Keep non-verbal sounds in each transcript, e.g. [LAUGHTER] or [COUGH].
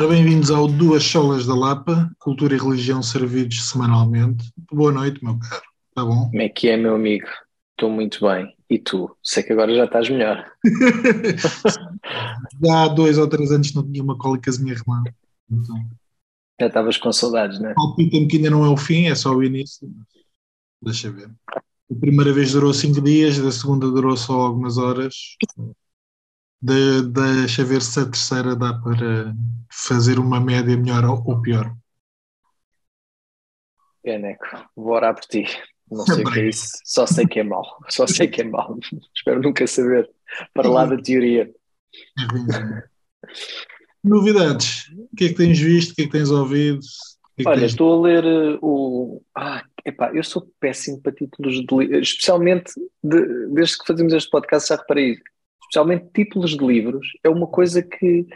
Ora, bem-vindos ao Duas Solas da Lapa, Cultura e Religião servidos semanalmente. Boa noite, meu caro. Está bom? Como é que é, meu amigo? Estou muito bem. E tu? Sei que agora já estás melhor. [LAUGHS] Há dois ou três anos não tinha uma cólicazinha remã. Então, Já estavas com saudades, não é? palpita-me que ainda não é o fim, é só o início. Deixa ver. A primeira vez durou cinco dias, da segunda durou só algumas horas. De, deixa ver se a terceira dá para fazer uma média melhor ou pior. É, Neco. Vou orar por ti. Não sei o que é isso. Só sei que é mau. Só sei que é mau. [LAUGHS] Espero nunca saber. Para lá da teoria. É ruimzinho. Novidades. O que é que tens visto? O que é que tens ouvido? Que é que Olha, tens- estou a ler uh, o. Ah, epá, eu sou péssimo para títulos de livros, especialmente de- desde que fazemos este podcast, já reparei. Especialmente títulos de livros, é uma coisa que,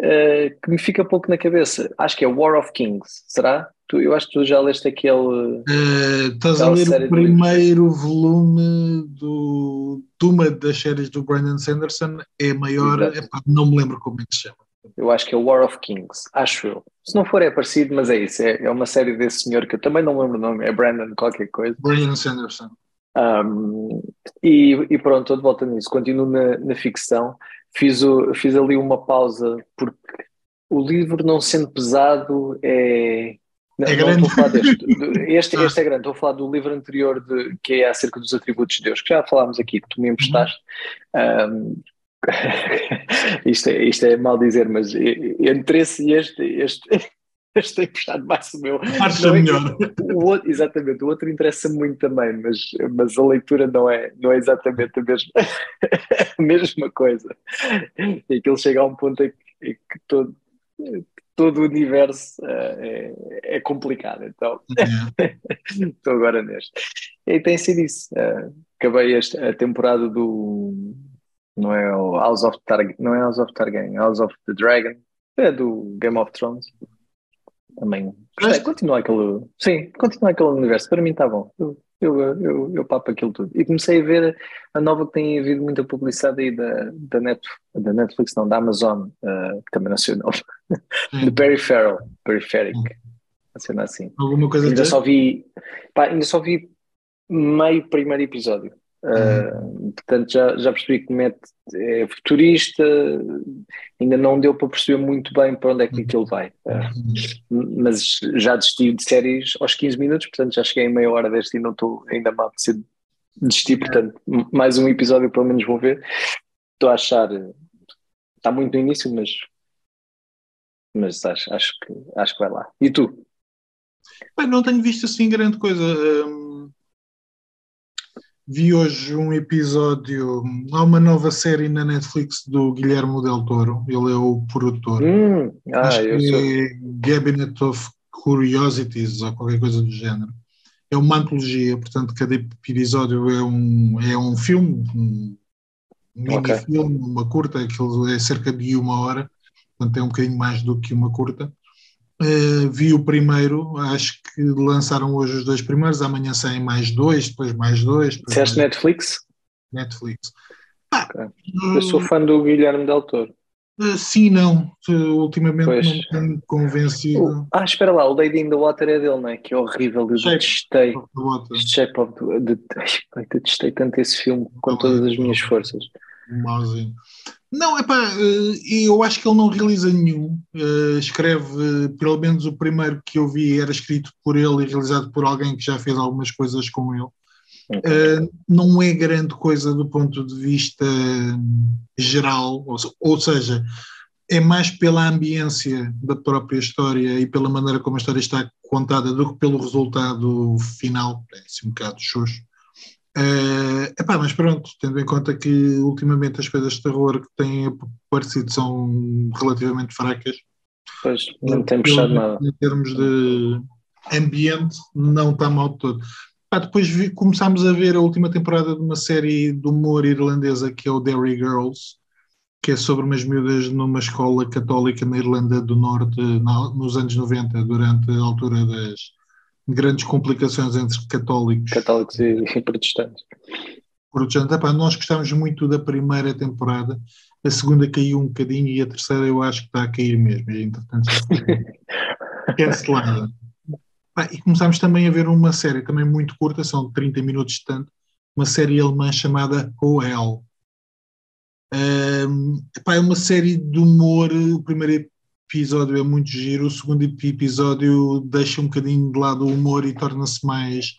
uh, que me fica pouco na cabeça. Acho que é War of Kings, será? Tu, eu acho que tu já leste aquele. Eh, estás a ler o primeiro volume do, de uma das séries do Brandon Sanderson, é maior, epá, não me lembro como é que se chama. Eu acho que é War of Kings, acho eu. Se não for, é parecido, mas é isso. É, é uma série desse senhor que eu também não lembro o nome, é Brandon qualquer coisa. Brandon Sanderson. Um, e, e pronto, estou de volta nisso. Continuo na, na ficção. Fiz, o, fiz ali uma pausa porque o livro, não sendo pesado, é. Não, É não grande. estou a falar deste. [LAUGHS] Este, este é grande. Estou a falar do livro anterior de, que é acerca dos atributos de Deus, que já falámos aqui, que tu me emprestaste. Um, [LAUGHS] isto, é, isto é mal dizer, mas entre esse e este, este, este tem puxado mais o meu. Acha é melhor. o outro, exatamente, o outro interessa muito também, mas, mas a leitura não é, não é exatamente a mesma, [LAUGHS] a mesma coisa. E aquilo chega a um ponto em que, que todo, todo o universo eh, é, é complicado. Então, É. [LAUGHS] estou agora neste. E tem sido isso. Eh, acabei esta, a temporada do. Não é o House of Targaryen, não é House of Targaryen, House of the Dragon, é do Game of Thrones. Também. Mas- continua aquele. Sim, continua aquele universo. Para mim está bom. Eu, eu, eu, eu papo aquilo tudo. E comecei a ver a nova que tem havido muita publicidade aí da, da, Net, da Netflix, não, da Amazon, eh, que também nome. [LAUGHS] De Perry Farrell, Periferic. Cena assim. Alguma coisa Ainda só vi, pá, ainda só vi meio primeiro episódio. Uh, portanto, já, já percebi que mete, é futurista, ainda não deu para perceber muito bem para onde é que aquilo vai. Uh, mas já desisti de séries aos 15 minutos, portanto já cheguei em meia hora deste e não estou ainda mal de desistir, portanto, m- mais um episódio pelo menos vou ver. Estou a achar, está muito no início, mas, mas acho, acho, que, acho que vai lá. E tu? Bem, não tenho visto assim grande coisa. Hum, vi hoje um episódio. Há uma nova série na Netflix do Guilherme Del Toro. Ele é o produtor. Hum, ah, Acho que sou. é Cabinet of Curiosities ou qualquer coisa do género. É uma antologia, portanto, cada episódio é um, é um filme, um mini-filme, uma curta, aquilo é cerca de uma hora, portanto é um bocadinho mais do que uma curta. Uh, vi o primeiro, acho que lançaram hoje os dois primeiros, amanhã saem mais dois, depois mais dois. depois Disseste mais Netflix? Netflix. Ok. Eu sou fã do Guilherme Del Toro. Uh, sim, não. Uh, ultimamente Pois. não tenho convencido. O- ah, espera lá, o Lady in the Water é dele, não é? Que é horrível, eu Shape. detestei. Shape of the, eu [LAUGHS] detestei tanto esse filme com todas as minhas forças. Mauzinho. Não, é pá, eu acho que ele não realiza nenhum. Eh, escreve, eh, pelo menos o primeiro que eu vi era escrito por ele e realizado por alguém que já fez algumas coisas com ele. Eh, não é grande coisa do ponto de vista geral, ou seja, é mais pela ambiência da própria história e pela maneira como a história está contada do que pelo resultado final. É assim um bocado xoxo. Eh, epá, mas pronto, tendo em conta que ultimamente as coisas de terror que têm aparecido são relativamente fracas, Pois, não tem puxado nada. em termos de ambiente, não está mal de todo. Pá, depois vi- começámos a ver a última temporada de uma série de humor irlandesa que é o Derry Girls, que é sobre umas miúdas numa escola católica na Irlanda do Norte na- nos anos 90, durante a altura das grandes complicações entre católicos Católicos e, e protestantes. protestantes. Epá, nós gostamos muito da primeira temporada. a segunda caiu um bocadinho e a terceira eu acho que está a cair mesmo. E, entretanto, já foi [LAUGHS] cancelada. Ah, e começámos também a ver uma série também muito curta, são 30 minutos de tanto, uma série alemã chamada OL. Um, epá, é uma série de humor, o primeiro episódio é muito giro, o segundo episódio deixa um bocadinho de lado o humor e torna-se mais,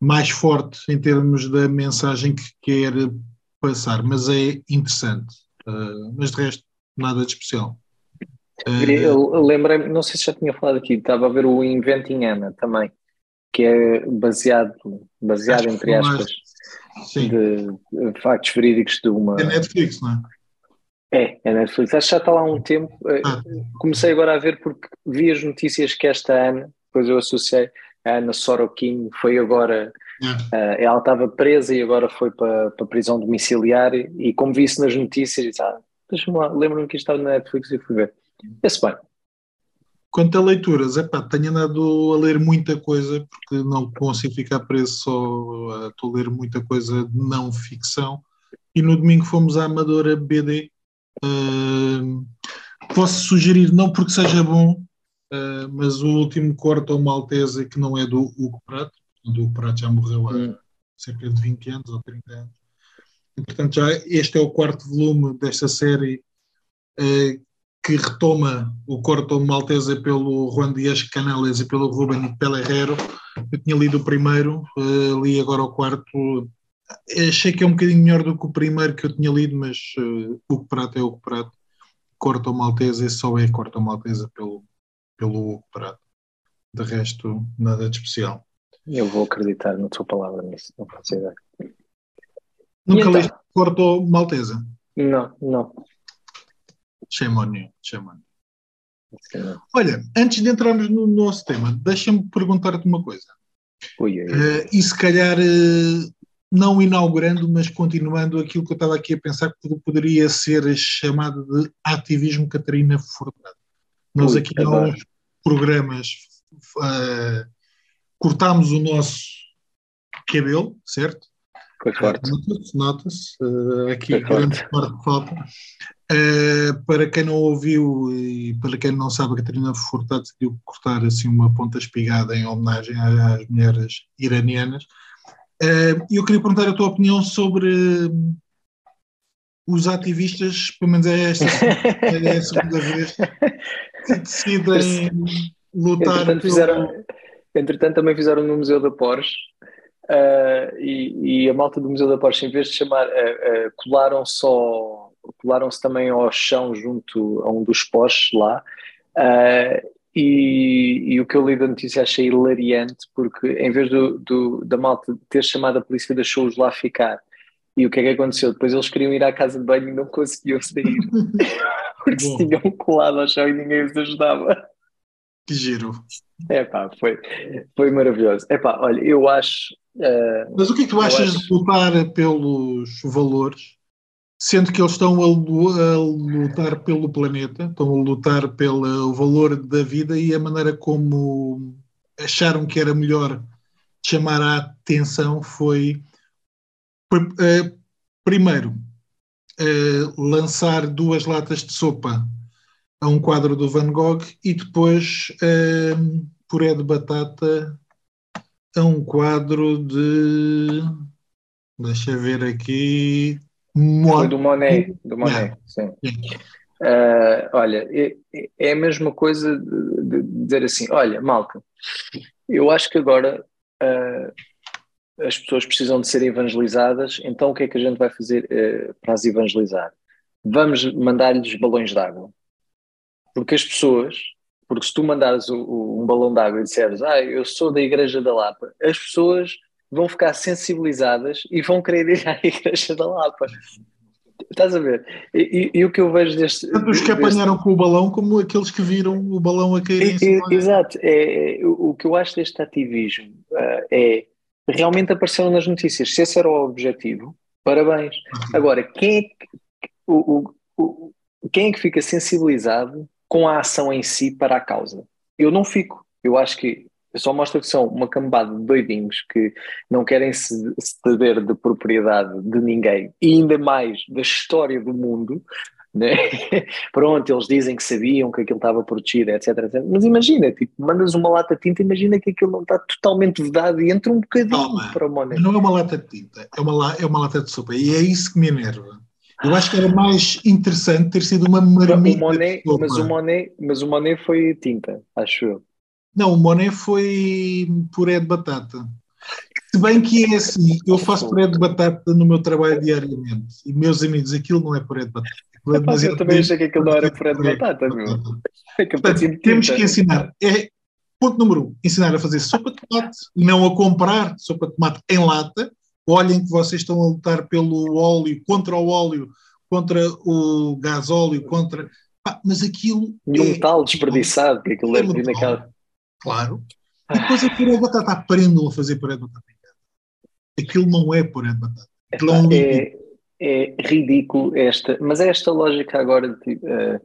mais forte em termos da mensagem que quer passar, mas é interessante. Uh, mas de resto, nada de especial. Eu lembrei-me, não sei se já tinha falado aqui, estava a ver o Inventing Anna também, que é baseado, baseado entre aspas, de factos verídicos de uma. É Netflix, não é? É, é Netflix. Acho que já está lá há um tempo. Eh, ah. Comecei agora a ver porque vi as notícias que esta Ana, depois eu associei a Ana Sorokin, foi agora. Uh, ela estava presa e agora foi para, para prisão domiciliar. E como vi isso nas notícias, disse: Ah, deixa-me lá, lembro-me que isto estava na Netflix e fui ver. Esse bem. Quanto a leituras, epá, tenho andado a ler muita coisa, porque não consigo ficar preso só a, a ler muita coisa de não ficção. E no domingo fomos à Amadora BD. Uh, posso sugerir, não porque seja bom, uh, mas o último corte ao Maltese, que não é do Hugo Prato, o Hugo Prato já morreu há hum. cerca de 20 anos ou 30 anos. E, portanto, já este é o quarto volume desta série uh, que retoma o Corto Maltese pelo Juan Dias Canales e pelo Ruben Pellerero. Eu tinha lido o primeiro, li agora o quarto. Achei que é um bocadinho melhor do que o primeiro que eu tinha lido, mas uh, o Prato é o Prato. Corto Maltese só é Corto Maltese pelo, pelo Hugo Prato. De resto, nada de especial. Eu vou acreditar na tua palavra nisso, não faço ideia. Nunca então? leste Corto Maltese? Não, não. Shame on you, shame on you. Olha, antes de entrarmos no nosso tema, deixa-me perguntar-te uma coisa. Ui, ui, ui. Uh, e se calhar, uh, não inaugurando, mas continuando aquilo que eu estava aqui a pensar que poderia ser chamado de ativismo Catarina Furtado. Nós aqui há uns programas uh, cortámos o nosso cabelo, certo? Foi forte. Nota-se, nota-se. Uh, aqui grande parte falta. Uh, para quem não ouviu e para quem não sabe, a Catarina Furtado decidiu cortar assim uma ponta espigada em homenagem às mulheres iranianas. Uh, eu queria perguntar a tua opinião sobre os ativistas, pelo menos é esta [LAUGHS] é a segunda vez, que decidem lutar entretanto, pelo... fizeram, entretanto, também fizeram no Museu da Porsche uh, e, e, a malta do Museu da Porsche, em vez de chamar, colaram só colaram-se também ao chão junto a um dos postes lá. E, e, o que eu li da notícia achei hilariante, porque em vez do, do, da malta ter chamado a polícia, deixou-os lá ficar. E o que é que aconteceu? Depois eles queriam ir à casa de banho e não conseguiam sair, [LAUGHS] porque Bom. se tinham colado ao chão e ninguém os ajudava. Que giro. É pá, foi, foi maravilhoso. É pá, olha, eu acho. Uh, Mas o que é que tu achas acho... de lutar pelos valores sendo que eles estão a, lutar pelo planeta, estão a lutar pelo valor da vida e a maneira como acharam que era melhor chamar a atenção foi uh, primeiro uh, lançar duas latas de sopa a um quadro do Van Gogh e depois uh, puré de batata a um quadro de deixa ver aqui do Monet, do Monet, sim. Uh, olha, é, é, a mesma coisa de, de, dizer assim: olha, malta, eu acho que agora uh, as pessoas precisam de ser evangelizadas, então o que é que a gente vai fazer uh, para as evangelizar? Vamos mandar-lhes balões de água. Porque as pessoas, porque se tu mandares o, o, um balão de água e disseres, ah, eu sou da Igreja da Lapa, as pessoas vão ficar sensibilizadas e vão querer ir à [LAUGHS] Igreja da Lapa. Estás a ver? E, e, e o que eu vejo deste. Tanto os que apanharam com o balão, como aqueles que viram o balão a cair em cima. Exato. É, é, o, o que eu acho deste ativismo uh, é realmente apareceram nas notícias. Se esse era o objetivo, parabéns. Uhum. Agora, quem é, que, o, o, quem é que fica sensibilizado com a ação em si para a causa? Eu não fico. Eu acho que só mostra que são uma cambada de doidinhos que não querem se ceder de propriedade de ninguém e ainda mais da história do mundo. Né? [LAUGHS] Pronto, eles dizem que sabiam que aquilo estava protegido, etc, etc. Mas imagina, tipo, mandas uma lata de tinta, imagina que aquilo não está totalmente vedado e entra um bocadinho Toma, para o Monet. Não é uma lata de tinta, é uma, é uma lata de sopa e é isso que me enerva. Eu acho que era mais interessante ter sido uma marmita. O Monet, mas, o Monet, mas o Monet foi tinta, acho eu. Não, o Monet foi puré de batata. Se bem que é assim, eu faço puré de batata no meu trabalho diariamente. E meus amigos, aquilo não é puré de batata. É mas eu também achei que aquilo não era puré de batata, meu. É Portanto, temos que ensinar. É, ponto número um, ensinar a fazer sopa de tomate, não a comprar sopa de tomate em lata, olhem que vocês estão a lutar pelo óleo, contra o óleo, contra o gás óleo, contra. Pá, mas aquilo. E um é, tal desperdiçado, que aquilo é naquela. Claro. E depois a puré de batata, aprendam a fazer puré de batata Aquilo não é puré de batata. Aquilo é, um é, é ridículo esta, mas é esta lógica agora de, uh,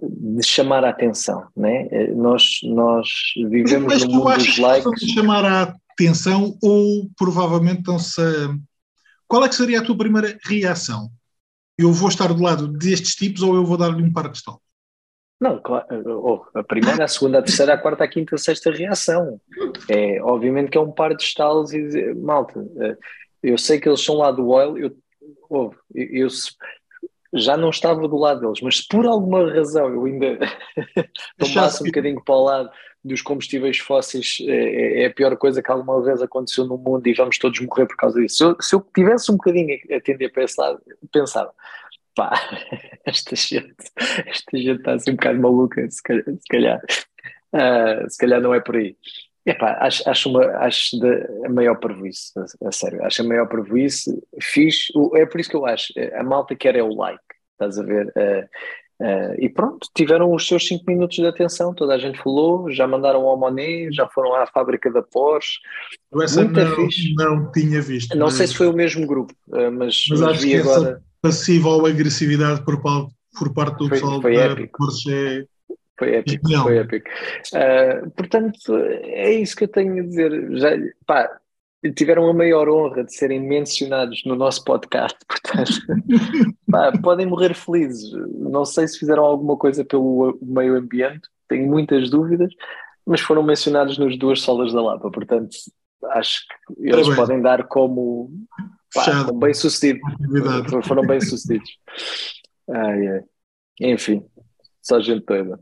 de chamar a atenção, né? Eh, nós, nós vivemos mas, no mundo dos likes. chamar a atenção ou provavelmente estão-se a... Qual é que seria a tua primeira reação? Eu vou estar do lado destes tipos ou eu vou dar-lhe um par de estalo? Não, claro, oh, a primeira, a segunda, a terceira, a quarta, a quinta, a sexta reação. É, obviamente que é um par de estalos e dizer, malta, eh, eu sei que eles são lá do oil, eu, oh, eu, eu já não estava do lado deles, mas se por alguma razão eu ainda [LAUGHS] tomasse um bocadinho para o lado dos combustíveis fósseis é, é, é, a pior coisa que alguma vez aconteceu no mundo e vamos todos morrer por causa disso. Se eu, se eu tivesse um bocadinho a tender para esse lado, pensava, pá, [LAUGHS] esta gente, esta gente está assim um bocado maluca, se calhar, se calhar, uh, se calhar não é por aí. Epá, acho, acho, uma, acho de, a maior prejuízo, a, a, sério, acho a maior prejuízo, fiz, é por isso que eu acho, a malta quer é o like, estás a ver? Uh, Uh, e pronto, tiveram os seus 5 minutos de atenção, toda a gente falou, já mandaram ao Monet, já foram à fábrica da Porsche. Essa não, não tinha visto. Não mas... sei se foi o mesmo grupo, mas, mas acho que agora... essa passiva ou agressividade por, por parte do foi, pessoal foi da épico. Porsche é... Foi épico, foi épico. Uh, portanto, é isso que eu tenho a dizer. Já, pá, tiveram a maior honra de serem mencionados no nosso podcast, [LAUGHS] portanto, pá, podem morrer felizes. Não sei se fizeram alguma coisa pelo meio ambiente, tenho muitas dúvidas, mas foram mencionados nas duas solas da Lapa, portanto, acho que eles podem dar como, pá, bem sucedido. Foram bem sucedidos. Ai, ai. Enfim, só gente doida.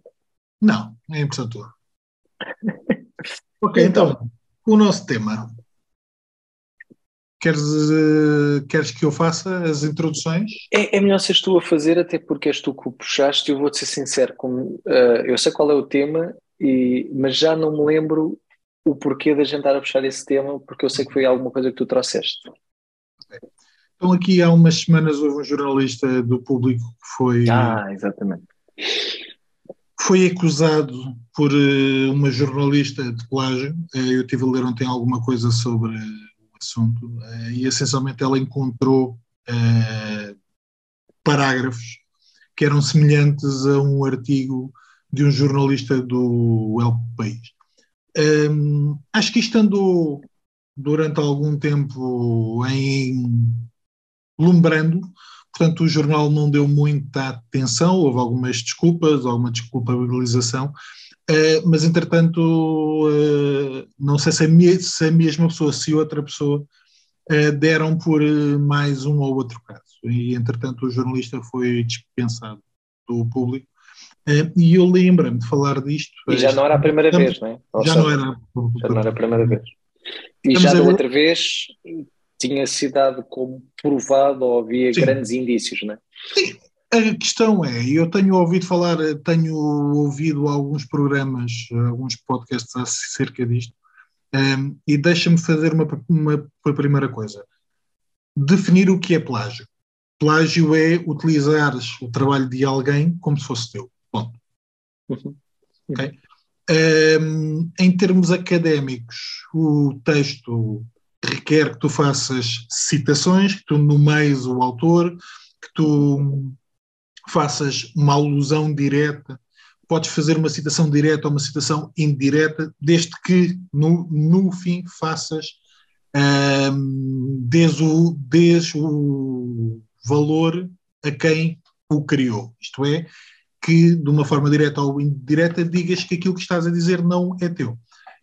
Não, é impressão tua. [LAUGHS] ok, então, o nosso tema Queres, uh, queres que eu faça as introduções? É, é, melhor seres tu a fazer, até porque és tu que o puxaste. Eu vou-te ser sincero, como, uh, eu sei qual é o tema, e, mas já não me lembro o porquê da gente estar a puxar esse tema, porque eu sei que foi alguma coisa que tu trouxeste. Então, aqui há umas semanas houve um jornalista do público que foi. Ah, exatamente. Foi acusado por uh, uma jornalista de plágio. eu tive a ler ontem alguma coisa sobre assunto uh, e essencialmente ela encontrou uh, parágrafos que eram semelhantes a um artigo de um jornalista do El País. Um, acho que isto andou durante algum tempo em lumbrando, portanto o jornal não deu muita atenção, houve algumas desculpas, alguma desculpabilização, Uh, mas entretanto, uh, não sei se a, me, se a, mesma pessoa, se outra pessoa, uh, deram por mais um ou outro caso. E entretanto, o jornalista foi dispensado do público. e eu lembro-me de falar disto. E já não era a primeira vez, não é? Ou já, não era, já não era a primeira vez. E Estamos já da outra vez tinha sido dado como provado ou havia Sim. grandes indícios, não é? Sim, a questão é, eu tenho ouvido falar, tenho ouvido alguns programas, alguns podcasts acerca disto, um, e deixa-me fazer uma, uma, uma, primeira coisa. Definir o que é plágio. Plágio é utilizares o trabalho de alguém como se fosse teu. Ponto. Uhum. Okay? Um, em termos académicos, o texto requer que tu faças citações, que tu nomeies o autor, que tu faças uma alusão direta, podes fazer uma citação direta ou uma citação indireta, desde que no, no fim faças um, o, des o valor a quem o criou. Isto é, que de uma forma direta ou indireta digas que aquilo que estás a dizer não é teu.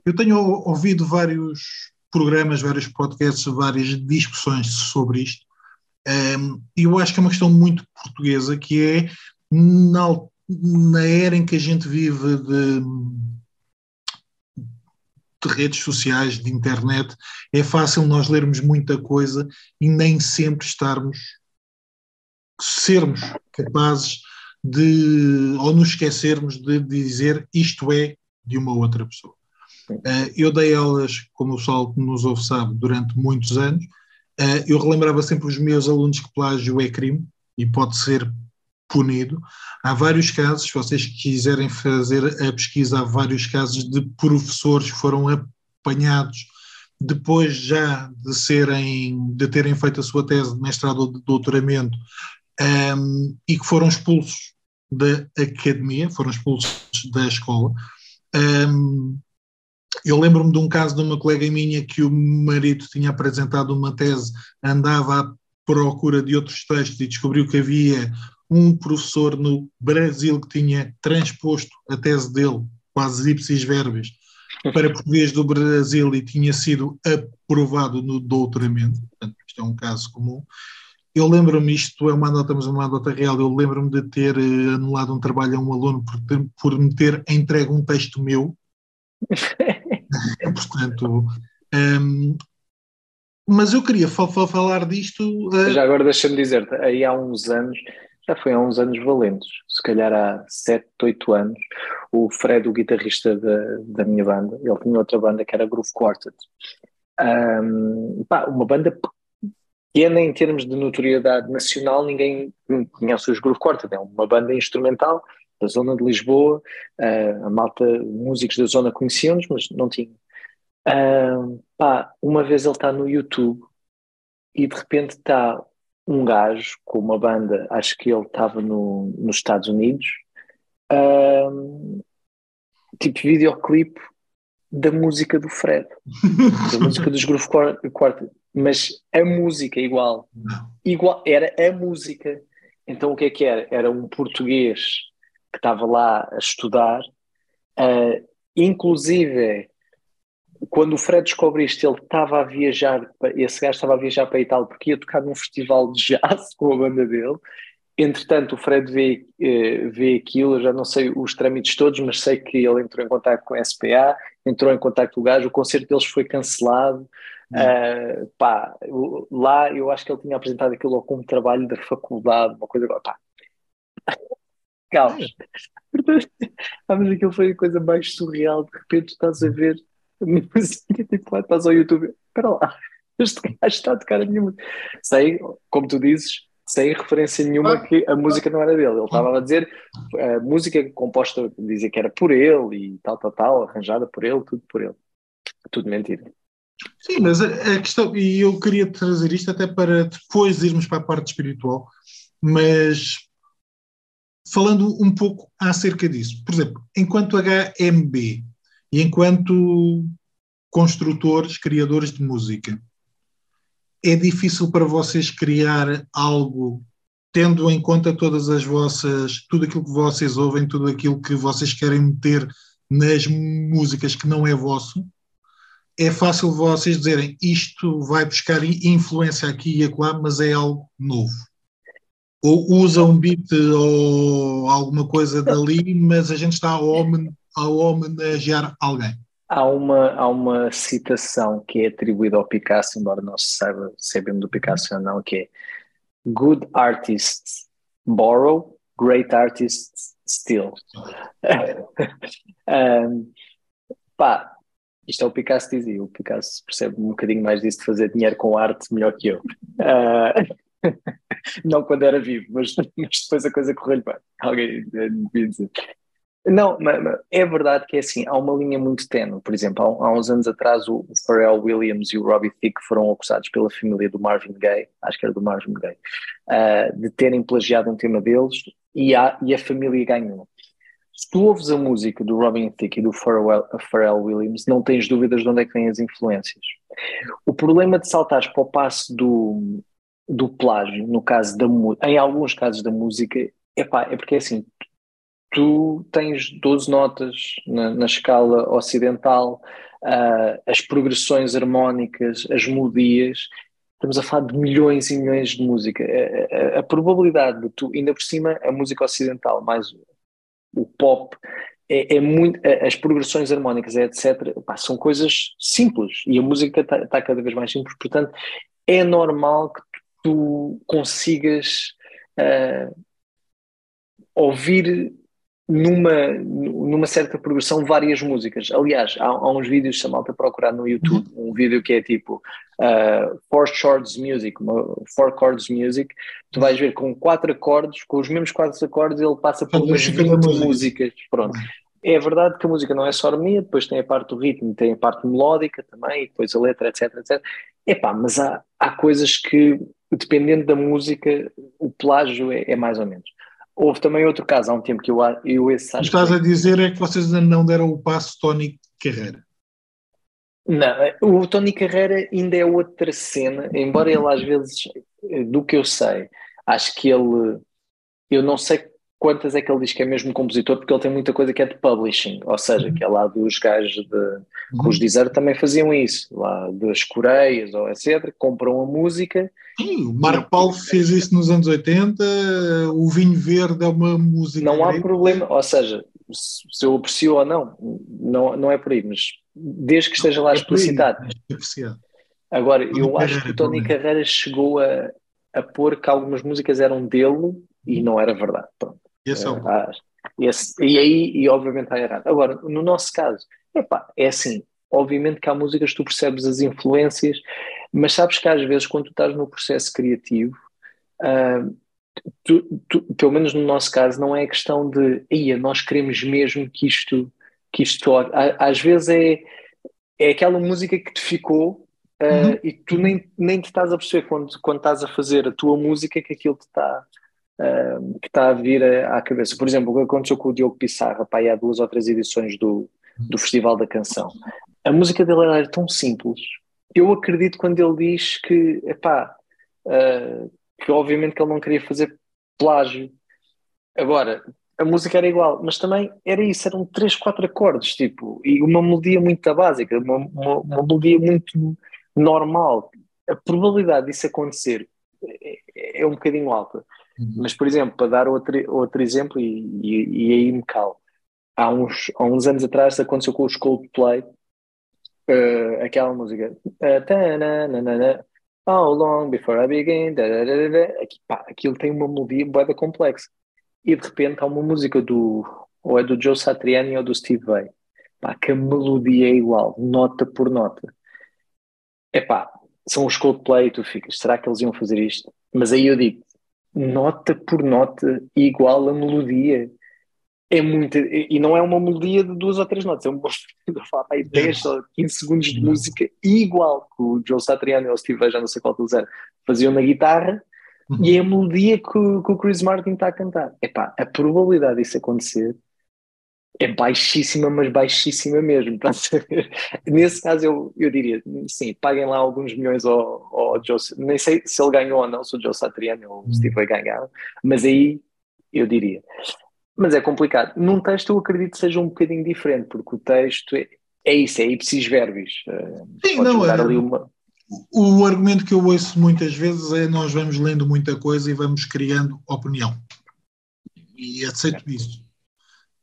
Eu tenho ouvido vários programas, vários podcasts, várias discussões sobre isto, um, e eu acho que é uma questão muito portuguesa, que é na, na era em que a gente vive de, de redes sociais, de internet, é fácil nós lermos muita coisa e nem sempre estarmos, sermos capazes de, ou nos esquecermos de dizer isto é de uma outra pessoa. Uh, eu dei aulas, como o pessoal que nos ouve sabe, durante muitos anos. Uh, eu relembrava sempre os meus alunos que plágio é crime e pode ser punido. Há vários casos, se vocês quiserem fazer a pesquisa, há vários casos de professores que foram apanhados depois já de serem, de terem feito a sua tese de mestrado ou de doutoramento um, e que foram expulsos da academia, foram expulsos da escola. Um, eu lembro-me de um caso de uma colega minha que o marido tinha apresentado uma tese, andava à procura de outros textos e descobriu que havia um professor no Brasil que tinha transposto a tese dele, quase ipsis verbis, para [LAUGHS] português do Brasil e tinha sido aprovado no doutoramento. Portanto, isto é um caso comum. Eu lembro-me, isto é uma nota, mas uma nota real, eu lembro-me de ter uh, anulado um trabalho a um aluno por, ter, por me ter entregue um texto meu. [LAUGHS] Portanto, um, mas eu queria falar disto. Uh... Já agora deixa-me dizer, aí há uns anos já foi há uns anos valentes, se calhar há 7, 8 anos, o Fred, o guitarrista da, da minha banda, ele tinha outra banda que era Groove Quartet. Um, pá, uma banda pequena em termos de notoriedade nacional, ninguém conhece os Groove Quartet, é uma banda instrumental da zona de Lisboa, uh, a malta, músicos da zona conheciam-nos, mas não tinham. Uh, pá, uma vez ele está no YouTube e de repente está um gajo com uma banda, acho que ele estava no, nos Estados Unidos, um, tipo videoclipe da música do Fred, da música dos Groove Quartet, mas a música igual, igual, era a música. Então o que é que era? Era um português que estava lá a estudar, uh, inclusive quando o Fred descobre isto, ele estava a viajar, esse gajo estava a viajar para a Itália porque ia tocar num festival de jazz [LAUGHS] com a banda dele. Entretanto, o Fred vê, eh, vê aquilo, eu já não sei os trâmites todos, mas sei que ele entrou em contato com a SPA, entrou em contato com o gajo, o concerto deles foi cancelado. Uh, pá, lá eu acho que ele tinha apresentado aquilo como trabalho da faculdade, uma coisa agora, pá. Caos. Ah, mas aquilo foi a coisa mais surreal. De repente, estás a ver tipo, estás ao YouTube, espera lá, este gajo está a tocar a minha música. Sei, como tu dizes, sem referência nenhuma ah. que a música não era dele. Ele estava a dizer a música composta, dizia que era por ele e tal, tal, tal, arranjada por ele, tudo por ele. Tudo mentira. Sim, mas a, questão, e eu queria trazer isto até para depois irmos para a parte espiritual, mas falando um pouco acerca disso. Por exemplo, enquanto HMB, e enquanto construtores, criadores de música, é difícil para vocês criar algo tendo em conta todas as vossas, tudo aquilo que vocês ouvem, tudo aquilo que vocês querem meter nas músicas que não é vosso, é fácil vocês dizerem isto vai buscar influência aqui e acolá, mas é algo novo. Ou usa um beat ou alguma coisa dali, mas a gente está a ao homenagear alguém? Há uma, há uma citação que é atribuída ao Picasso, embora não se saiba se é do Picasso ou não, que é Good artists borrow, great artists steal. [LAUGHS] um, pá, isto é o Picasso dizia, o Picasso percebe um bocadinho mais disso de fazer dinheiro com arte melhor que eu. Uh, [LAUGHS] [LAUGHS] não quando era vivo, mas, mas depois a coisa correu-lhe bem. Alguém devia dizer. Não, é verdade que é assim, há uma linha muito tenue. Por exemplo, há, uns anos atrás o Pharrell Williams e o Robbie Thicke foram acusados pela família do Marvin Gaye, acho que era do Marvin Gaye, uh, de terem plagiado um tema deles e a, e a família ganhou. Se tu ouves a música do Robin Thicke e do Pharrell, Pharrell, Williams, não tens dúvidas de onde é que vêm as influências. O problema de saltares para o passo do, do plágio, no caso da em alguns casos da música, epá, é porque é assim, tu tens 12 notas na, na escala ocidental, uh, as progressões harmónicas, as melodias, estamos a falar de milhões e milhões de música. A, a, a, probabilidade de tu, ainda por cima, a música ocidental, mais o pop, é, é muito, as progressões harmónicas, etc., pá, são coisas simples e a música está tá cada vez mais simples, portanto, é normal que tu consigas uh, ouvir numa, numa certa progressão várias músicas. Aliás, há, há uns vídeos, se a malta procurar no YouTube, uhum. um vídeo que é tipo uh, Four Chords Music, Four Chords Music, tu vais ver com quatro acordes, com os mesmos quatro acordes, ele passa por umas 20 músicas. Pronto. Uhum. É verdade que a música não é só harmonia, depois tem a parte do ritmo, tem a parte melódica também, depois a letra, etc, etc. Epá, mas há, há coisas que, dependendo da música, o plágio é, é mais ou menos. Houve também outro caso há um tempo que eu, eu esse acho. O que estás a dizer é que vocês ainda não deram o passo Tony Carreira. Não, o Tony Carreira ainda é outra cena, embora ele às vezes, do que eu sei, acho que ele, eu não sei quantas é que ele diz que é mesmo compositor, porque ele tem muita coisa que é de publishing, ou seja, uhum. que é lá dos gajos de, uhum. os Deezer também faziam isso, lá das Coreias ou etc, compram a música. Sim, o Marco Paulo fez isso nos anos 80, o Vinho Verde é uma música. Não há problema, ou seja, se eu aprecio ou não, não, não é por aí, mas desde que esteja lá é explicitado. É Agora, eu acho que o Tony Carreira chegou a, a pôr que algumas músicas eram dele e não era verdade. Pronto. Esse é o... Ah, esse, e aí, e obviamente está errado. Agora, no nosso caso, epá, é assim, obviamente que há músicas que tu percebes as influências, mas sabes que às vezes quando tu estás no processo criativo, uh, tu, tu, pelo menos no nosso caso, não é questão de Ia, nós queremos mesmo que isto, que isto às vezes é, é aquela música que te ficou uh, uhum. e tu nem, nem te estás a perceber quando, quando estás a fazer a tua música que aquilo te está que está a vir à cabeça. Por exemplo, o que aconteceu com o Diogo Pissarra, pá, há duas ou três edições do, do Festival da Canção. A música dele era tão simples. Eu acredito quando ele diz que, epá, uh, que obviamente que ele não queria fazer plágio. Agora, a música era igual, mas também era isso, eram três, quatro acordes, tipo, e uma melodia muito básica, uma, uma, uma melodia muito normal. A probabilidade disso acontecer é, é um bocadinho alta. Uhum. Mas, por exemplo, para dar outro, outro exemplo, e, e, e aí me calo, há uns, há uns anos atrás aconteceu com os Coldplay, uh, aquela música. Uh, How long before I begin? Aqui, pá, aquilo tem uma melodia bem complexa. E de repente há uma música do ou é do Joe Satriani ou do Steve Vai, pá, que a melodia é igual, nota por nota. É pá, são os Coldplay e tu ficas, será que eles iam fazer isto? Mas aí eu digo, nota por nota igual a melodia. É muito, e não é uma melodia de duas ou três notas, é uma melodia de 10 ou 15 segundos de música igual que o Joe Satriani ou o Steve Vai, já não sei qual usar, faziam na guitarra e é a melodia que, que, o Chris Martin está a cantar. Epá, a probabilidade disso acontecer é baixíssima, mas baixíssima mesmo. [LAUGHS] Nesse caso, eu, eu diria, sim, paguem lá alguns milhões ao, ao Joe, nem sei se ele ganhou ou não, se o Joe Satriani ou o hum. Steve vai ganhar, mas aí eu diria. Mas é complicado. Num texto eu acredito que seja um bocadinho diferente, porque o texto é, é isso, é ipsis verbis. Eh, sim, não, é, uma... o argumento que eu ouço muitas vezes é nós vamos lendo muita coisa e vamos criando opinião. E aceito é. isso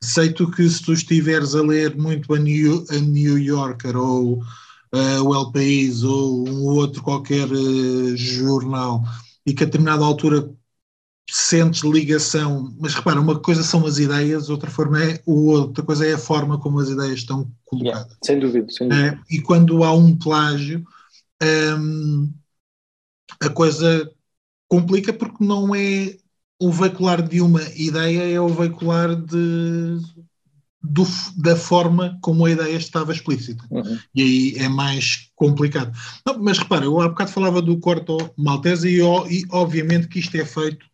Aceito que se tu estiveres a ler muito a New, a New Yorker ou uh, o El País ou um outro qualquer uh, jornal e que a determinada altura sentes ligação, mas repara, uma coisa são as ideias, outra forma é, outra coisa é a forma como as ideias estão colocadas. Yeah, sem dúvida, sem dúvida. Uh, e quando há um plágio, um, a coisa complica porque não é o veicular de uma ideia é o veicular de, do, da forma como a ideia estava explícita. Uhum. E aí é mais complicado. Não, mas repara, eu há bocado falava do corto maltese e, e, obviamente que isto é feito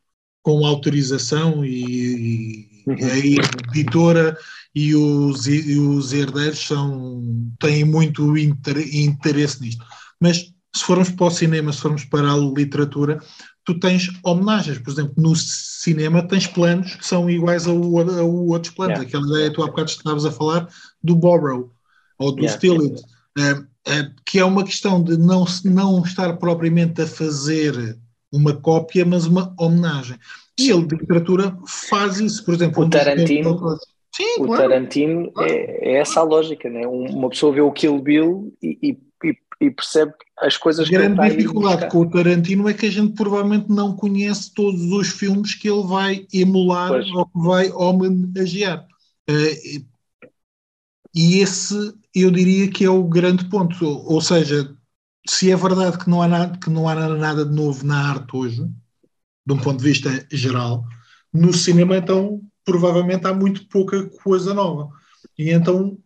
com autorização e, uhum. a editora e os, e os herdeiros são, têm muito interesse nisto. Mas se formos para o cinema, se formos para a literatura, tu tens homenagens. Por exemplo, no cinema tens planos que são iguais a, a, a outros planos. Yeah. Aquela ideia, tu há bocado estavas a falar do Borrow ou do yeah. Still It, uh, uh, que é uma questão de não, não estar propriamente a fazer uma cópia, mas uma homenagem. E ele, de literatura, faz isso. Por exemplo, o Tarantino. Sim, o claro, Tarantino claro. É, é, essa a lógica, né? uma pessoa vê o Kill Bill e, e, e percebe as coisas a grande que dificuldade com o Tarantino é que a gente provavelmente não conhece todos os filmes que ele vai emular pois. ou que vai homenagear. Uh, e esse eu diria que é o grande ponto. Ou seja, se é verdade que não há nada, que não há nada de novo na arte hoje, de um ponto de vista geral, no cinema então provavelmente há muito pouca coisa nova. E então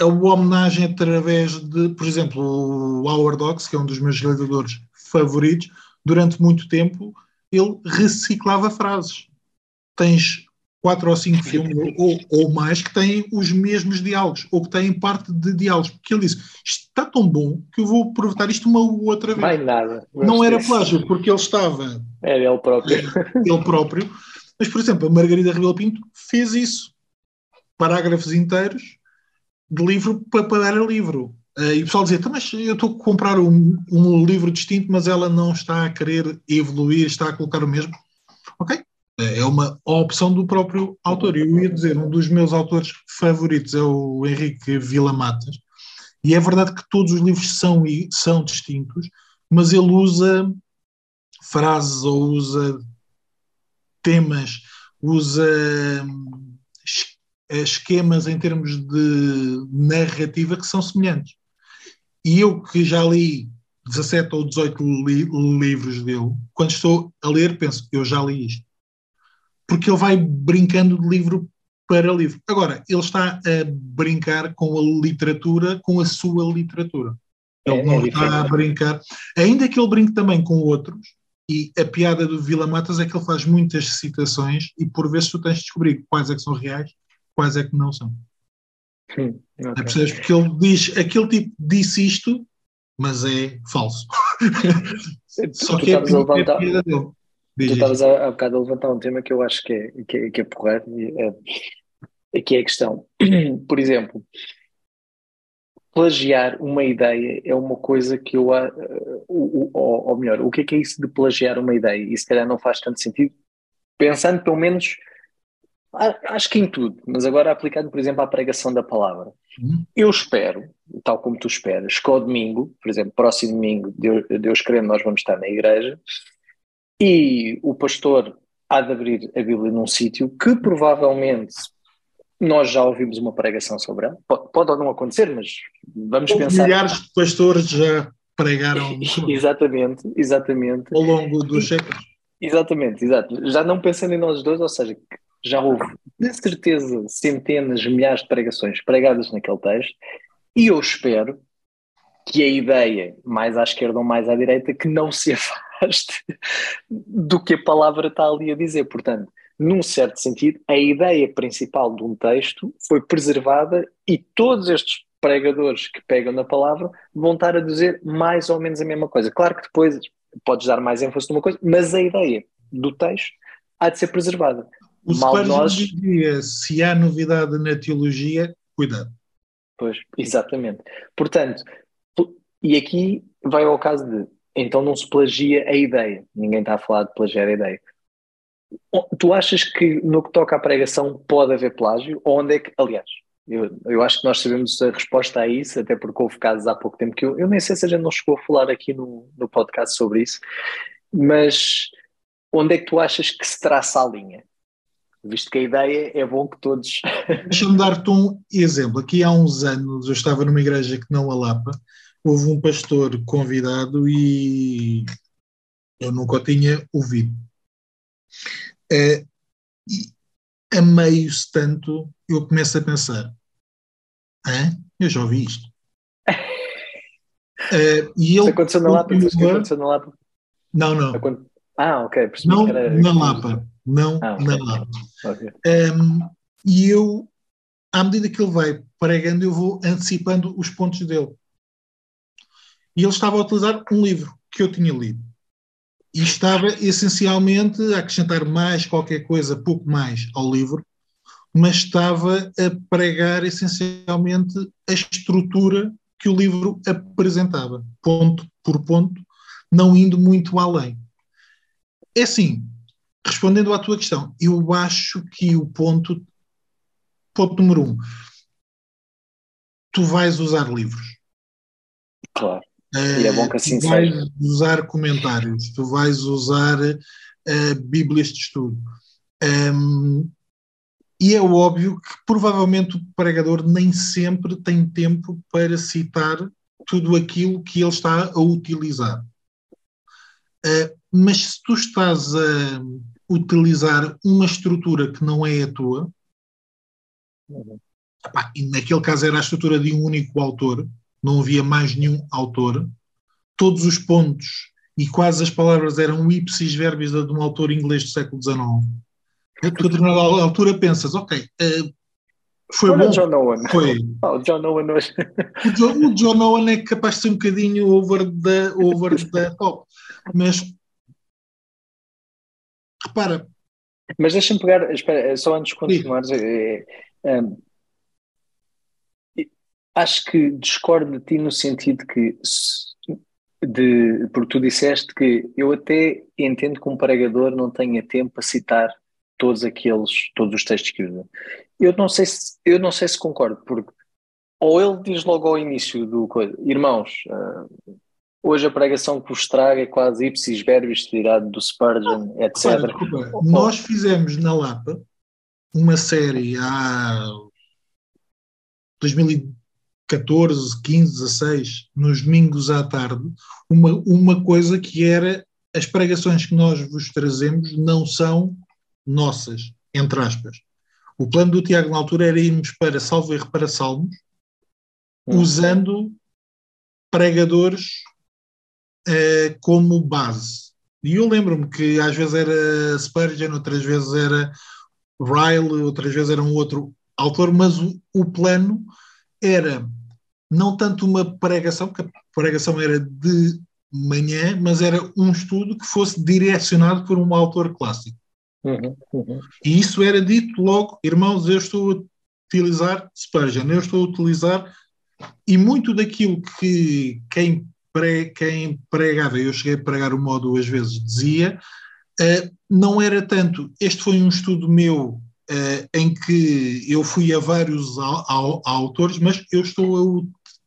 a homenagem através de, por exemplo, o Howard Hawks, que é um dos meus realizadores favoritos, durante muito tempo ele reciclava frases. Tens quatro ou cinco filmes ou, ou, mais que têm os mesmos diálogos ou que têm parte de diálogos, porque ele disse isto está tão bom que eu vou aproveitar isto uma outra vez. Mais nada. Não era plágio, porque ele estava... Era ele próprio. Ele próprio. Mas, por exemplo, a Margarida Rebelo Pinto fez isso. Parágrafos inteiros de livro para, para livro. Uh, e o pessoal dizia, então, mas eu estou a comprar um, um, livro distinto, mas ela não está a querer evoluir, está a colocar o mesmo. Ok, é uma opção do próprio autor. Eu ia dizer, um dos meus autores favoritos é o Henrique Vila Matas, e é verdade que todos os livros são, são distintos, mas ele usa frases ou usa temas, usa esquemas em termos de narrativa que são semelhantes. E eu que já li 17 ou 18 li livros dele, quando estou a ler, penso, eu já li isto. Porque ele vai brincando de livro para livro. Agora, ele está a brincar com a literatura, com a sua literatura. Ele é, não é está a brincar, ainda que ele brinque também com outros, e a piada do Vila Matas é que ele faz muitas citações e por vezes tu tens de descobrir quais é que são reais quais é que não são. Sim, okay. Percebes? Porque ele diz, aquele tipo disse isto, mas é falso. [LAUGHS] Só tu que é a levantar, dele. tu estavas há, há bocado a levantar um tema que eu acho que é, que é, que é porreiro, é, que é a questão. [CLEARS THROAT] Por exemplo, plagiar uma ideia é uma coisa que eu. Ou, ou, ou melhor, o que é que é isso de plagiar uma ideia? E se calhar não faz tanto sentido, pensando pelo menos Acho que em tudo, mas agora aplicado, por exemplo, à pregação da palavra. Uhum. Eu espero, tal como tu esperas, que ao domingo, por exemplo, próximo domingo, Deus, Deus querendo, nós vamos estar na igreja e o pastor há de abrir a Bíblia num sítio que provavelmente nós já ouvimos uma pregação sobre ela. Pode, pode ou não acontecer, mas vamos pensar. Milhares de pastores já pregaram. [LAUGHS] exatamente, exatamente. Ao longo dos séculos. Exatamente, exato. Já não pensando em nós dois, ou seja, já houve, de certeza, centenas, milhares de pregações pregadas naquele texto, e eu espero que a ideia, mais à esquerda ou mais à direita, que não se [LAUGHS] afaste do que a palavra está ali a dizer. Portanto, num certo sentido, a ideia principal de um texto foi preservada e todos estes pregadores que pegam na palavra vão estar a dizer mais ou menos a mesma coisa. Claro que depois podes dar mais ênfase numa coisa, mas a ideia do texto há de ser preservada. O nós... dizia, se há novidade na teologia, cuidado. Pois, exatamente. Portanto, e aqui vai ao caso de, então não se plagia a ideia. Ninguém está a falar de plagiar a ideia. Tu achas que no que toca à pregação pode haver plágio? Ou onde é que, aliás, eu, eu acho que nós sabemos a resposta a isso, até porque houve casos há pouco tempo que eu, eu nem sei se a gente não chegou a falar aqui no, no podcast sobre isso, mas onde é que tu achas que se traça a linha? Visto que a ideia é bom que todos. [LAUGHS] Deixa-me dar-te um exemplo. Aqui há uns anos eu estava numa igreja que não a Lapa, houve um pastor convidado e eu nunca o tinha ouvido. É, e a meio-se tanto eu começo a pensar: Hã? eu já ouvi isto. é, [LAUGHS] e ele isso aconteceu na Lapa? Isso aconteceu na Lapa? Não, não. Ah, ok. Percebi não que era... na Lapa. Não Ah, na Lapa. Ok. Um, e eu, à medida que ele vai pregando, eu vou antecipando os pontos dele. E ele estava a utilizar um livro que eu tinha lido. E estava essencialmente a acrescentar mais qualquer coisa, pouco mais, ao livro, mas estava a pregar essencialmente a estrutura que o livro apresentava, ponto por ponto, não indo muito além. É assim, respondendo à tua questão, eu acho que o ponto, ponto número um, tu vais usar livros. Claro. E é bom que assim tu vais seja. usar comentários, tu vais usar uh, bíblias de estudo. Um, e é óbvio que provavelmente o pregador nem sempre tem tempo para citar tudo aquilo que ele está a utilizar. Uh, mas se tu estás a utilizar uma estrutura que não é a tua, epá, e naquele caso era a estrutura de um único autor, não havia mais nenhum autor, todos os pontos e quase as palavras eram ipsis verbis de um autor inglês do século XIX. Tu a determinada altura pensas, ok, uh, foi Olha bom, John Owen. foi. [LAUGHS] Ah, o John Owen hoje. O John, o John Owen é capaz de ser um bocadinho over the, over the [LAUGHS] top, mas repara, Mas deixa-me pegar, espera, só antes de continuares, é, é, hum, acho que discordo de ti no sentido que, de, porque tu disseste que eu até entendo que um pregador não tenha tempo para citar todos aqueles, todos os textos que usa. Eu não sei se, eu não sei se concordo, porque ou ele diz logo ao início do coisa, irmãos, ah, hoje a pregação que vos trago é quase ipsis verbis tirado do Spurgeon, etc. repara, desculpa, nós fizemos na Lapa uma série há 2014, 15, 16, nos domingos à tarde, uma, uma coisa que era as pregações que nós vos trazemos não são nossas, entre aspas. O plano do Tiago na altura era irmos para Salvo Erro para Salmos, Hum. usando pregadores eh, como base. E eu lembro-me que às vezes era Spurgeon, outras vezes era Ryle, outras vezes era um outro autor, mas o, o plano era não tanto uma pregação, porque a pregação era de manhã, mas era um estudo que fosse direcionado por um autor clássico. Uhum, uhum. E isso era dito logo, irmãos, eu estou a utilizar Spurgeon, eu estou a utilizar, e muito daquilo que quem, quem pregava, eu cheguei a pregar uma ou duas vezes, dizia, uh, não era tanto, este foi um estudo meu uh, em que eu fui a vários a, a, a autores, mas eu estou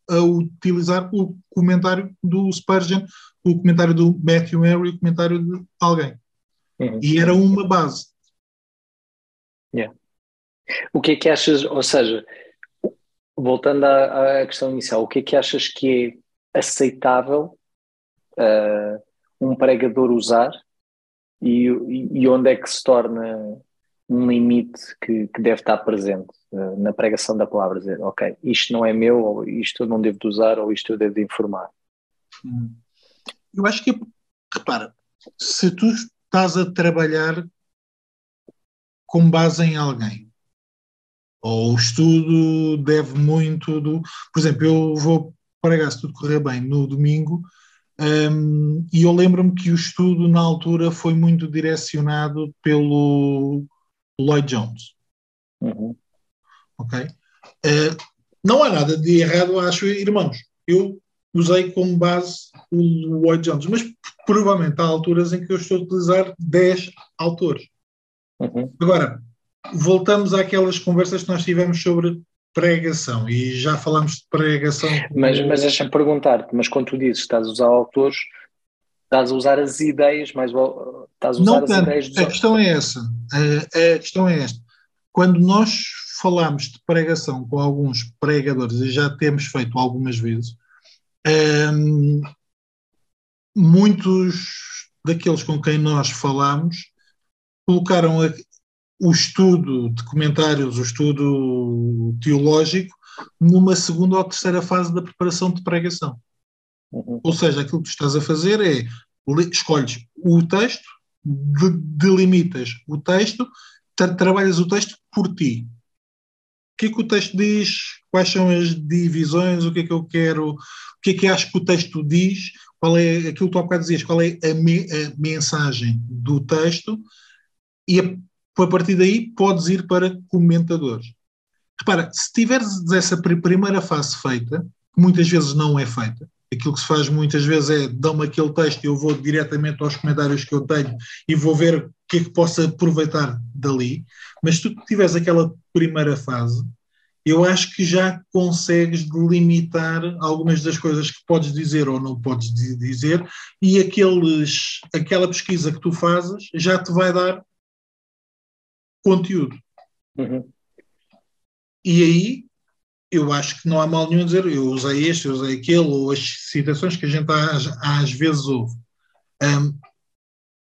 a, a, utilizar o comentário do Spurgeon, o comentário do Matthew Henry, o comentário de alguém. Uhum. E era uma base. Yeah. O que é que achas, ou seja, voltando à, à, questão inicial, o que é que achas que é aceitável uh, um pregador usar e, e, onde é que se torna um limite que, que deve estar presente uh, na pregação da palavra? Dizer, ok, isto não é meu, ou isto eu não devo de usar, ou isto eu devo de informar. Hum. Eu acho que, repara, se tu estás a trabalhar com base em alguém, ou o estudo deve muito do. Por exemplo, eu vou pregar se tudo correr bem no domingo, um, e eu lembro-me que o estudo na altura foi muito direcionado pelo Lloyd Jones. Uhum. Ok? Uh, não há nada de errado, acho, irmãos. Eu usei como base o Lloyd Jones, mas provavelmente há alturas em que eu estou a utilizar 10 autores. Uhum. Agora, voltamos àquelas conversas que nós tivemos sobre pregação e já falamos de pregação. Mas, mas deixa-me perguntar-te, mas quando tu dizes que estás a usar autores, estás a usar as ideias, mas estás a usar Não as tanto, ideias dos a questão é essa. A, a questão é esta. Quando nós falamos de pregação com alguns pregadores, e já temos feito algumas vezes, hum, muitos daqueles com quem nós falamos colocaram a, o estudo de comentários, o estudo teológico, numa segunda ou terceira fase da preparação de pregação. Uhum. Ou seja, aquilo que tu estás a fazer é escolhes o texto de, delimitas o texto, tra trabalhas o texto por ti. O que é que o texto diz? Quais são as divisões? O que é que eu quero? O que é que acho que o texto diz? Qual é aquilo que tu há bocado dizias? Qual é a, me, a mensagem do texto? E a, a partir daí podes ir para comentadores. Repara, se tiveres essa primeira fase feita, que muitas vezes não é feita, aquilo que se faz muitas vezes é dão-me aquele texto e eu vou diretamente aos comentários que eu tenho e vou ver o que é que posso aproveitar dali. Mas se tu tiveres aquela primeira fase, eu acho que já consegues delimitar algumas das coisas que podes dizer ou não podes dizer, e aqueles, aquela pesquisa que tu fazes já te vai dar conteúdo. Uhum. E aí eu acho que não há mal nenhum dizer eu usei este, eu usei aquele, ou as citações que a gente às, às vezes ouve. Um,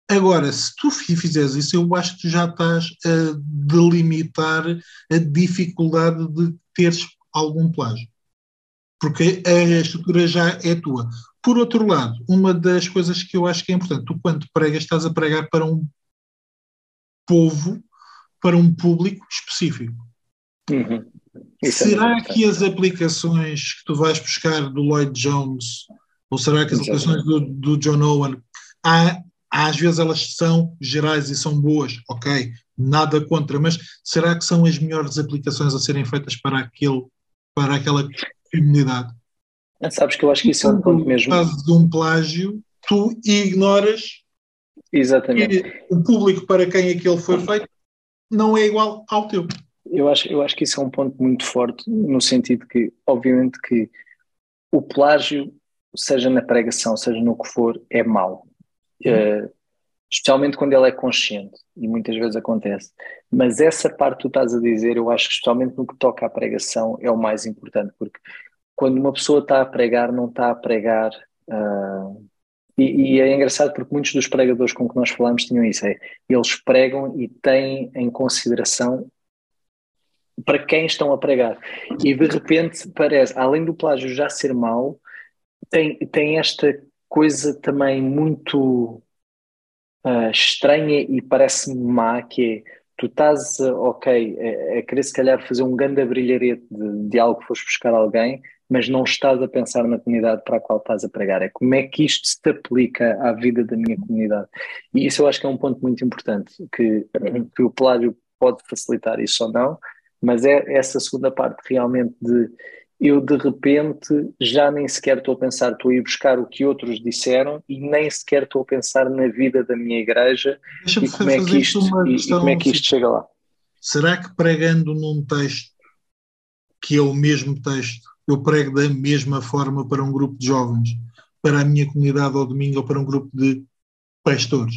agora, se tu fizeres isso, eu acho que já estás a delimitar a dificuldade de teres algum plágio. Porque a estrutura já é tua. Por outro lado, uma das coisas que eu acho que é importante, tu quando pregas estás a pregar para um povo, para um público específico. Uhum. É será que as aplicações que tu vais buscar do Lloyd Jones, ou será que as aplicações do, do John Owen, há, às vezes elas são gerais e são boas, ok, nada contra, mas será que são as melhores aplicações a serem feitas para, aquele, para aquela comunidade? Sabes que eu acho que isso é um ponto mesmo. No caso de um plágio, tu ignoras Exatamente. o público para quem aquele foi feito não é igual ao teu. Eu acho, eu acho que isso é um ponto muito forte, no sentido que, obviamente, que o plágio, seja na pregação, seja no que for, é mau. Uh, especialmente quando ele é consciente, e muitas vezes acontece. Mas essa parte que tu estás a dizer, eu acho que, especialmente no que toca à pregação, é o mais importante, porque quando uma pessoa está a pregar, não está a pregar. Uh, e, e, é engraçado porque muitos dos pregadores com que nós falamos tinham isso: é, eles pregam e têm em consideração para quem estão a pregar. E de repente parece, além do plágio já ser mau, tem, tem esta coisa também muito uh, estranha e parece-me má, que é tu estás, ok, a, a, querer se calhar fazer um grande brilharete de, de algo que foste buscar alguém, mas não estás a pensar na comunidade para a qual estás a pregar. É como é que isto se aplica à vida da minha comunidade. E isso eu acho que é um ponto muito importante, que, que o plágio pode facilitar isso ou não, mas é essa segunda parte realmente de eu de repente já nem sequer estou a pensar, estou a ir buscar o que outros disseram e nem sequer estou a pensar na vida da minha igreja e como, é que isto, e, e como é que isto chega lá. Será que pregando num texto que é o mesmo texto, eu prego da mesma forma para um grupo de jovens, para a minha comunidade ao domingo ou para um grupo de pastores?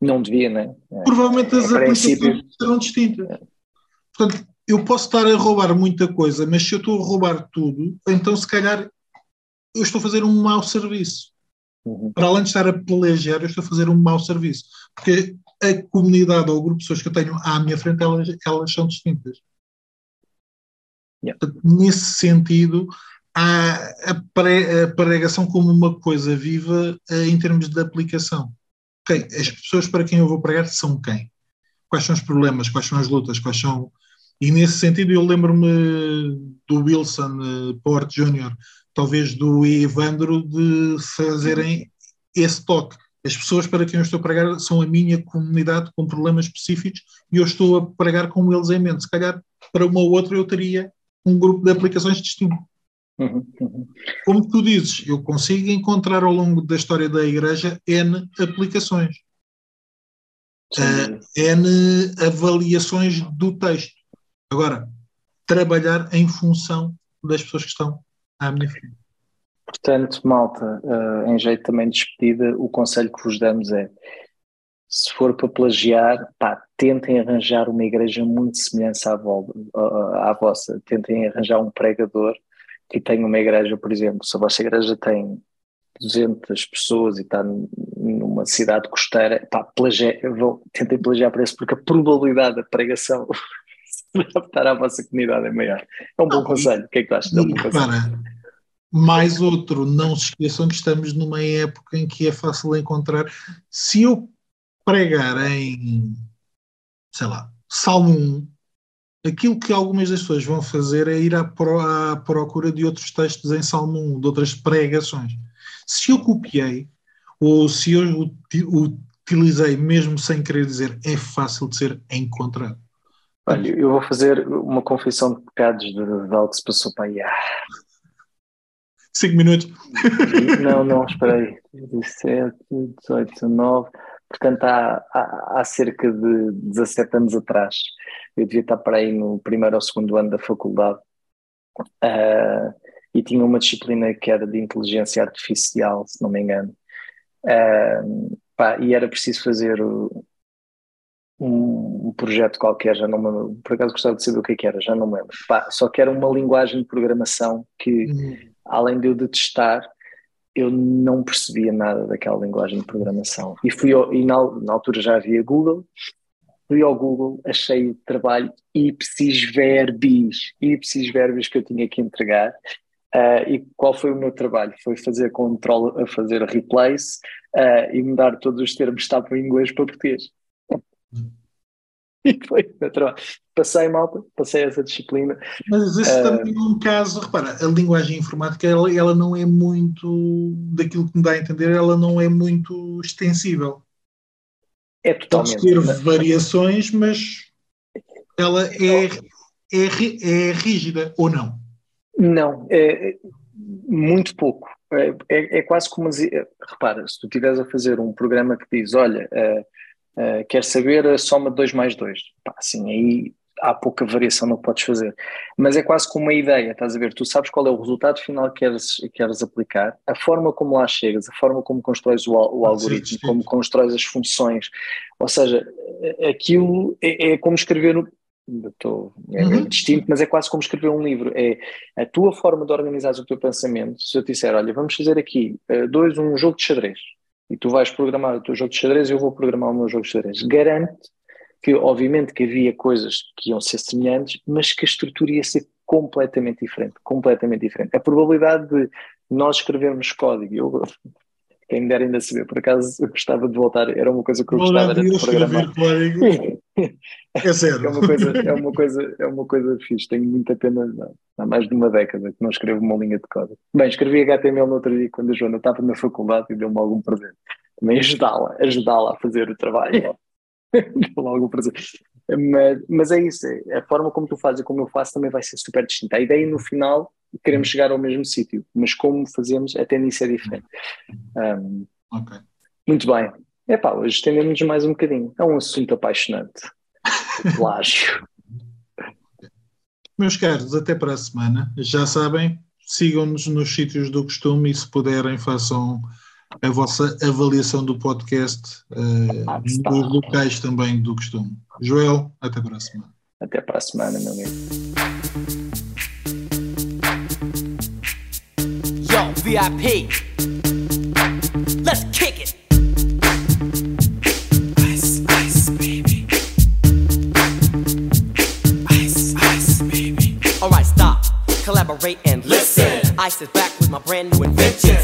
Não devia, não é? Provavelmente as aplicações serão distintas. Portanto, eu posso estar a roubar muita coisa, mas se eu estou a roubar tudo, então se calhar eu estou a fazer um mau serviço. Uhum. Para além de estar a plagiar, eu estou a fazer um mau serviço. Porque a comunidade ou o grupo de pessoas que eu tenho à minha frente, elas, elas são distintas. Yeah. Nesse sentido, há a, pre, a pregação como uma coisa viva uh, em termos de aplicação. Okay, as pessoas para quem eu vou pregar são quem? Quais são os problemas? Quais são as lutas? Quais são e nesse sentido eu lembro-me do Wilson uh, Port Jr., talvez do Evandro, de fazerem esse toque. As pessoas para quem eu estou a pregar são a minha comunidade com problemas específicos e eu estou a pregar com eles em mente. Se calhar para uma ou outra eu teria um grupo de aplicações distinto. Uhum, uhum. Como tu dizes, eu consigo encontrar ao longo da história da Igreja N aplicações, uh, N avaliações do texto. Agora, trabalhar em função das pessoas que estão à minha frente. Portanto, malta, uh, em jeito também de despedida, o conselho que vos damos é: se for para plagiar, pá, tentem arranjar uma igreja muito semelhante à, à, à vossa, tentem arranjar um pregador que tenha uma igreja, por exemplo, se a vossa igreja tem 200 pessoas e está numa cidade costeira, pá, plagiar, tentem plagiar para isso, porque a probabilidade da pregação [LAUGHS] adaptar à vossa comunidade é maior. É um bom conselho. O que é que tu achas? É um para, mais outro, não se esqueçam que estamos numa época em que é fácil encontrar. Se eu pregar em, sei lá, Salmo 1, aquilo que algumas das pessoas vão fazer é ir à, pro, à procura de outros textos em Salmo 1, de outras pregações. Se eu copiei, ou se eu utilizei mesmo sem querer dizer, é fácil de ser encontrado. Olha, eu vou fazer uma confissão de pecados de, de algo que se passou para aí. Cinco minutos. Não, não, espera aí. 17, 18, 19. Portanto, há, há, há, cerca de 17 anos atrás, eu devia estar para aí no primeiro ou segundo ano da faculdade uh, e tinha uma disciplina que era de inteligência artificial, se não me engano. Uh, pá, e era preciso fazer um, um, projeto qualquer, já não me por acaso gostava de saber o que, é que era, já não me lembro. Pá, só que era uma linguagem de programação que, uhum. além de eu detestar, eu não percebia nada daquela linguagem de programação. E fui ao, e na, na, altura já havia Google, fui ao Google, achei o trabalho ipsis verbis, ipsis verbis que eu tinha que entregar. Uh, e qual foi o meu trabalho? Foi fazer control, fazer replace uh, e mudar todos os termos que estavam em inglês para português. [LAUGHS] E foi meu trabalho. Passei, malta, passei essa disciplina. Mas esse uh, também é um caso, repara, a linguagem informática ela, ela não é muito, daquilo que me dá a entender, ela não é muito extensível. É totalmente. Pode ter variações, mas ela é, é, é rígida ou não? Não, é, muito pouco. É, é, é quase como. Repara, se tu estiveres a fazer um programa que diz: olha, uh, uh, quer saber a soma de 2 mais 2, assim, aí há pouca variação no que podes fazer. Mas é quase como uma ideia, estás a ver? Tu sabes qual é o resultado final que queres, queres aplicar, a forma como lá chegas, a forma como constróis o, o algoritmo, sim, sim. como constróis as funções. Ou seja, aquilo é, é como escrever estou, é uhum. distinto, mas é quase como escrever um livro. É a tua forma de organizar o teu pensamento. Se eu te disser, olha, vamos fazer aqui uh, dois, um jogo de xadrez, e tu vais programar o teu jogo de xadrez e eu vou programar o meu jogo de xadrez. Garante que, obviamente, que havia coisas que iam ser semelhantes, mas que a estrutura ia ser completamente diferente, completamente diferente. A probabilidade de nós escrevermos código, eu quem me dera ainda saber, por acaso eu gostava de voltar, era uma coisa que eu gostava de programar. [LAUGHS] é sério. é uma coisa, é uma coisa, é uma coisa fixe, tenho muita pena, não, há mais de uma década que não escrevo uma linha de código. Bem, escrevi HTML no outro dia quando a Joana estava na faculdade e deu-me algum presente. Também ajudá-la, ajudá-la a fazer o trabalho. [LAUGHS] algum presente. Mas, mas é isso, é, a forma como tu fazes e como eu faço também vai ser super distinta. A ideia no final queremos uhum. chegar ao mesmo sítio, mas como fazemos, a tendência é diferente. Um, okay. Muito bem. Epá, hoje estendemos mais um bocadinho. É um assunto apaixonante. [LAUGHS] plágio. Meus caros, até para a semana. Já sabem, sigam-nos nos sítios do costume e se puderem façam a vossa avaliação do podcast uh, nos locais também do costume. Joel, até para a semana. Até para a semana, meu amigo. VIP. Let's kick it. Ice, ice, baby. Ice, ice, baby. Alright, stop, collaborate and listen. Ice is back with my brand new invention